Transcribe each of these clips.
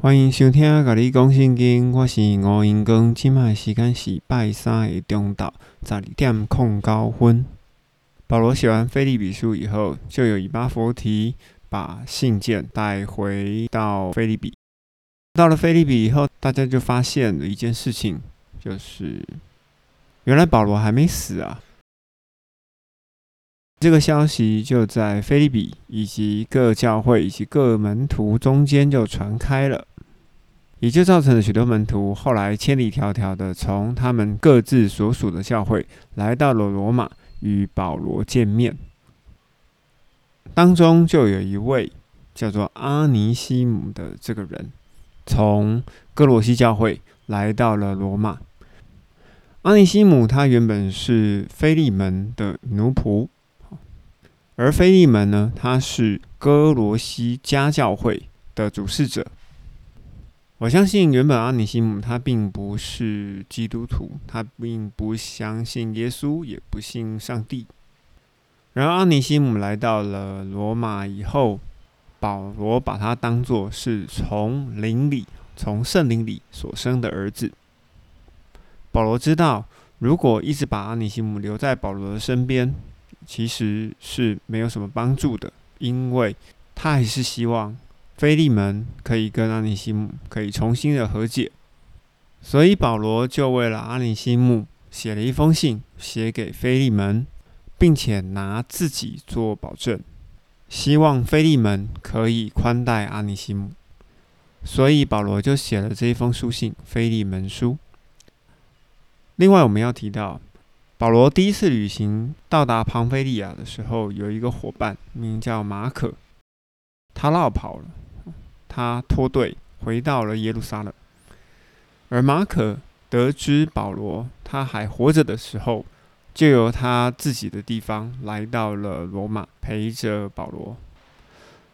欢迎收听《甲你讲圣经》，我是吴英光，即卖时间是拜三的中昼十二点控九分。保罗写完《菲利比书》以后，就有以巴弗提把信件带回到菲利比。到了菲利比以后，大家就发现了一件事情，就是原来保罗还没死啊！这个消息就在菲利比以及各教会以及各门徒中间就传开了，也就造成了许多门徒后来千里迢迢的从他们各自所属的教会来到了罗马与保罗见面。当中就有一位叫做阿尼西姆的这个人，从哥罗西教会来到了罗马。阿尼西姆他原本是菲利门的奴仆。而菲利门呢，他是哥罗西家教会的主事者。我相信原本阿尼西姆他并不是基督徒，他并不相信耶稣，也不信上帝。然而阿尼西姆来到了罗马以后，保罗把他当作是从灵里、从圣灵里所生的儿子。保罗知道，如果一直把阿尼西姆留在保罗的身边，其实是没有什么帮助的，因为他还是希望菲利门可以跟阿尼西姆可以重新的和解，所以保罗就为了阿尼西姆写了一封信，写给菲利门，并且拿自己做保证，希望菲利门可以宽待阿尼西姆，所以保罗就写了这一封书信《菲利门书》。另外，我们要提到。保罗第一次旅行到达庞菲利亚的时候，有一个伙伴名叫马可，他落跑了，他脱队回到了耶路撒冷。而马可得知保罗他还活着的时候，就由他自己的地方来到了罗马，陪着保罗。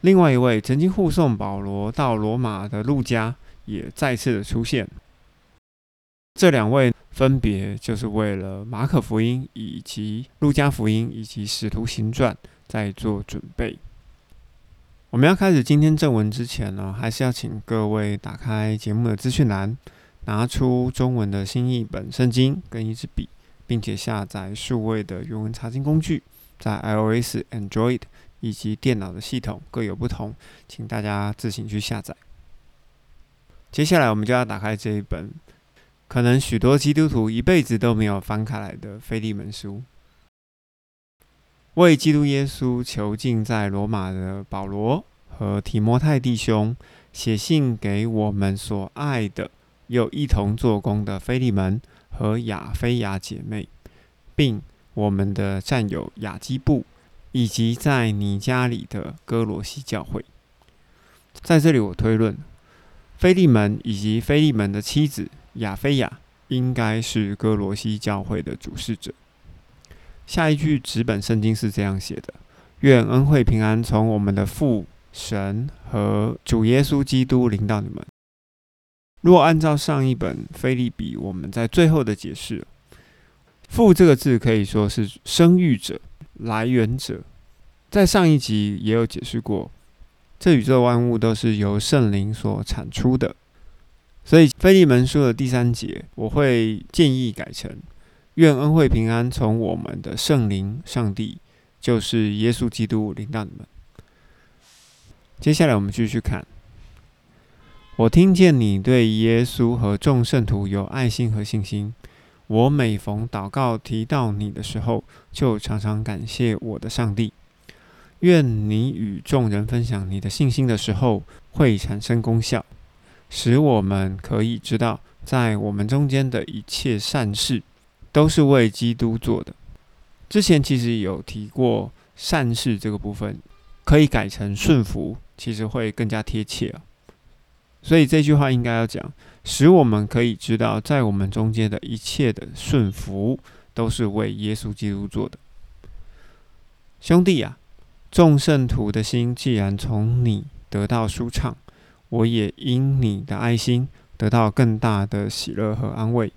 另外一位曾经护送保罗到罗马的路加也再次的出现。这两位。分别就是为了马可福音以及路加福音以及使徒行传在做准备。我们要开始今天正文之前呢，还是要请各位打开节目的资讯栏，拿出中文的新译本圣经跟一支笔，并且下载数位的原文查经工具，在 iOS、Android 以及电脑的系统各有不同，请大家自行去下载。接下来我们就要打开这一本。可能许多基督徒一辈子都没有翻开来的《腓利门书》，为基督耶稣囚禁在罗马的保罗和提摩太弟兄写信给我们所爱的又一同做工的腓利门和亚非亚姐妹，并我们的战友亚基布，以及在你家里的哥罗西教会。在这里，我推论，腓利门以及腓利门的妻子。亚非亚应该是哥罗西教会的主事者。下一句纸本圣经是这样写的：“愿恩惠平安从我们的父神和主耶稣基督临到你们。”若按照上一本菲利比，我们在最后的解释，“父”这个字可以说是生育者、来源者。在上一集也有解释过，这宇宙万物都是由圣灵所产出的。所以，菲利门书的第三节，我会建议改成：愿恩惠平安从我们的圣灵上帝，就是耶稣基督领到你们。接下来，我们继续看。我听见你对耶稣和众圣徒有爱心和信心。我每逢祷告提到你的时候，就常常感谢我的上帝。愿你与众人分享你的信心的时候，会产生功效。使我们可以知道，在我们中间的一切善事，都是为基督做的。之前其实有提过善事这个部分，可以改成顺服，其实会更加贴切啊。所以这句话应该要讲，使我们可以知道，在我们中间的一切的顺服，都是为耶稣基督做的。兄弟啊，众圣徒的心既然从你得到舒畅。我也因你的爱心得到更大的喜乐和安慰。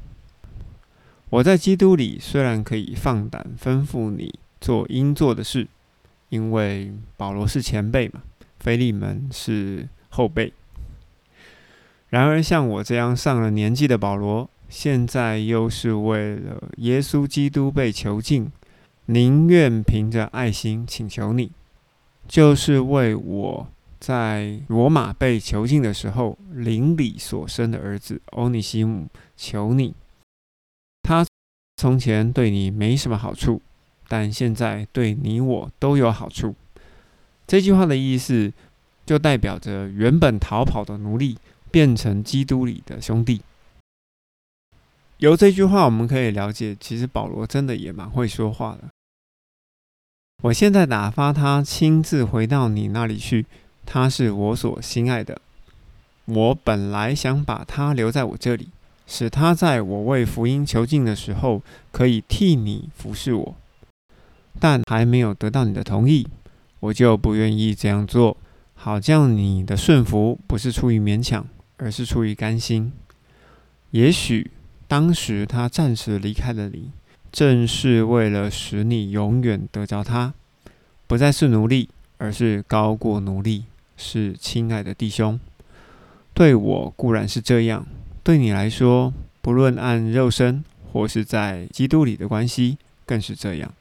我在基督里虽然可以放胆吩咐你做应做的事，因为保罗是前辈嘛，菲利门是后辈。然而，像我这样上了年纪的保罗，现在又是为了耶稣基督被囚禁，宁愿凭着爱心请求你，就是为我在罗马被囚禁的时候邻里所生的儿子欧尼西姆求你。他从前对你没什么好处，但现在对你我都有好处。这句话的意思，就代表着原本逃跑的奴隶。变成基督里的兄弟。由这句话，我们可以了解，其实保罗真的也蛮会说话的。我现在打发他亲自回到你那里去，他是我所心爱的。我本来想把他留在我这里，使他在我为福音求进的时候，可以替你服侍我。但还没有得到你的同意，我就不愿意这样做，好叫你的顺服不是出于勉强。而是出于甘心。也许当时他暂时离开了你，正是为了使你永远得着他，不再是奴隶，而是高过奴隶，是亲爱的弟兄。对我固然是这样，对你来说，不论按肉身或是在基督里的关系，更是这样。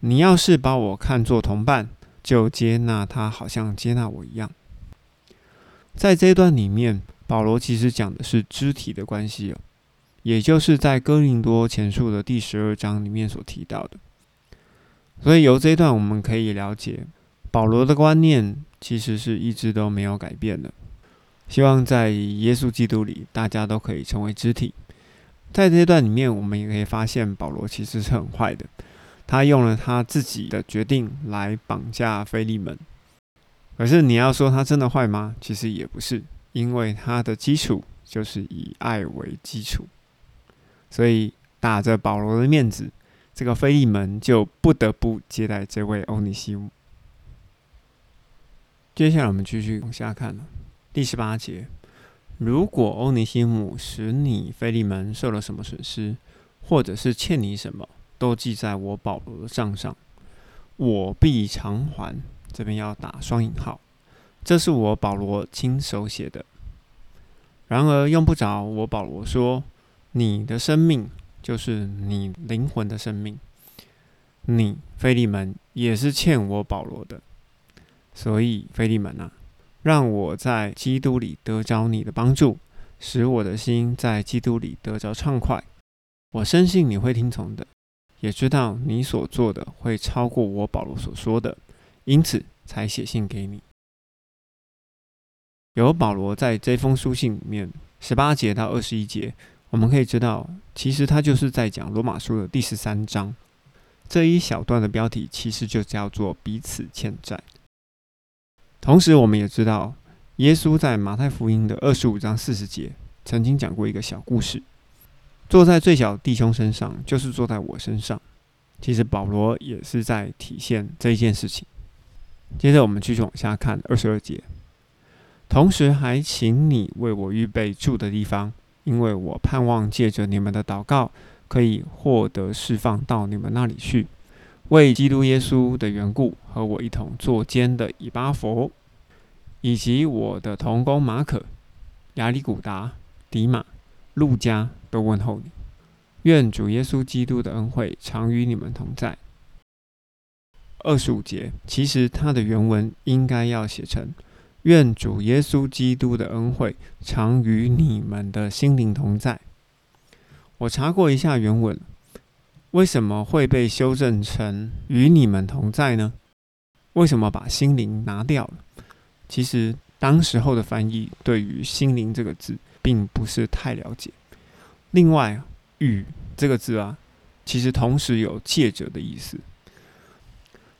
你要是把我看作同伴，就接纳他，好像接纳我一样。在这一段里面，保罗其实讲的是肢体的关系，也就是在哥林多前书的第十二章里面所提到的。所以由这一段我们可以了解，保罗的观念其实是一直都没有改变的。希望在耶稣基督里，大家都可以成为肢体。在这段里面，我们也可以发现，保罗其实是很坏的，他用了他自己的决定来绑架菲利门。可是你要说他真的坏吗？其实也不是，因为他的基础就是以爱为基础，所以打着保罗的面子，这个菲利门就不得不接待这位欧尼西姆。接下来我们继续往下看了，第十八节：如果欧尼西姆使你菲利门受了什么损失，或者是欠你什么，都记在我保罗的账上，我必偿还。这边要打双引号，这是我保罗亲手写的。然而用不着我保罗说，你的生命就是你灵魂的生命，你菲利门也是欠我保罗的。所以菲利门啊，让我在基督里得着你的帮助，使我的心在基督里得着畅快。我深信你会听从的，也知道你所做的会超过我保罗所说的。因此才写信给你。有保罗在这封书信里面十八节到二十一节，我们可以知道，其实他就是在讲罗马书的第十三章这一小段的标题，其实就叫做彼此欠债。同时，我们也知道，耶稣在马太福音的二十五章四十节曾经讲过一个小故事：坐在最小弟兄身上，就是坐在我身上。其实保罗也是在体现这一件事情。接着我们继续往下看二十二节，同时还请你为我预备住的地方，因为我盼望借着你们的祷告，可以获得释放到你们那里去。为基督耶稣的缘故，和我一同作监的以巴佛，以及我的同工马可、亚里古达、迪马、路加都问候你。愿主耶稣基督的恩惠常与你们同在。二十五节，其实它的原文应该要写成“愿主耶稣基督的恩惠常与你们的心灵同在”。我查过一下原文，为什么会被修正成“与你们同在”呢？为什么把心灵拿掉了？其实当时候的翻译对于“心灵”这个字并不是太了解。另外，“与”这个字啊，其实同时有借着的意思。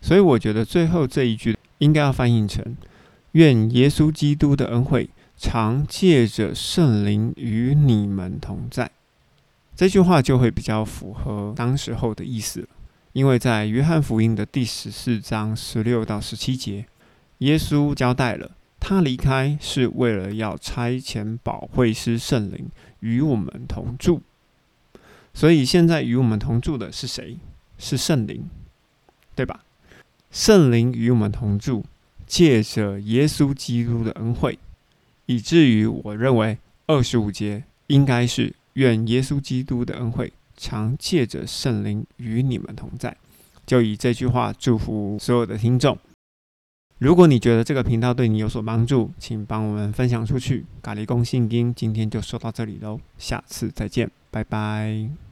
所以我觉得最后这一句应该要翻译成“愿耶稣基督的恩惠常借着圣灵与你们同在”。这句话就会比较符合当时候的意思了。因为在约翰福音的第十四章十六到十七节，耶稣交代了他离开是为了要差遣保惠师圣灵与我们同住。所以现在与我们同住的是谁？是圣灵，对吧？圣灵与我们同住，借着耶稣基督的恩惠，以至于我认为二十五节应该是愿耶稣基督的恩惠常借着圣灵与你们同在。就以这句话祝福所有的听众。如果你觉得这个频道对你有所帮助，请帮我们分享出去。咖喱公信金今天就说到这里喽，下次再见，拜拜。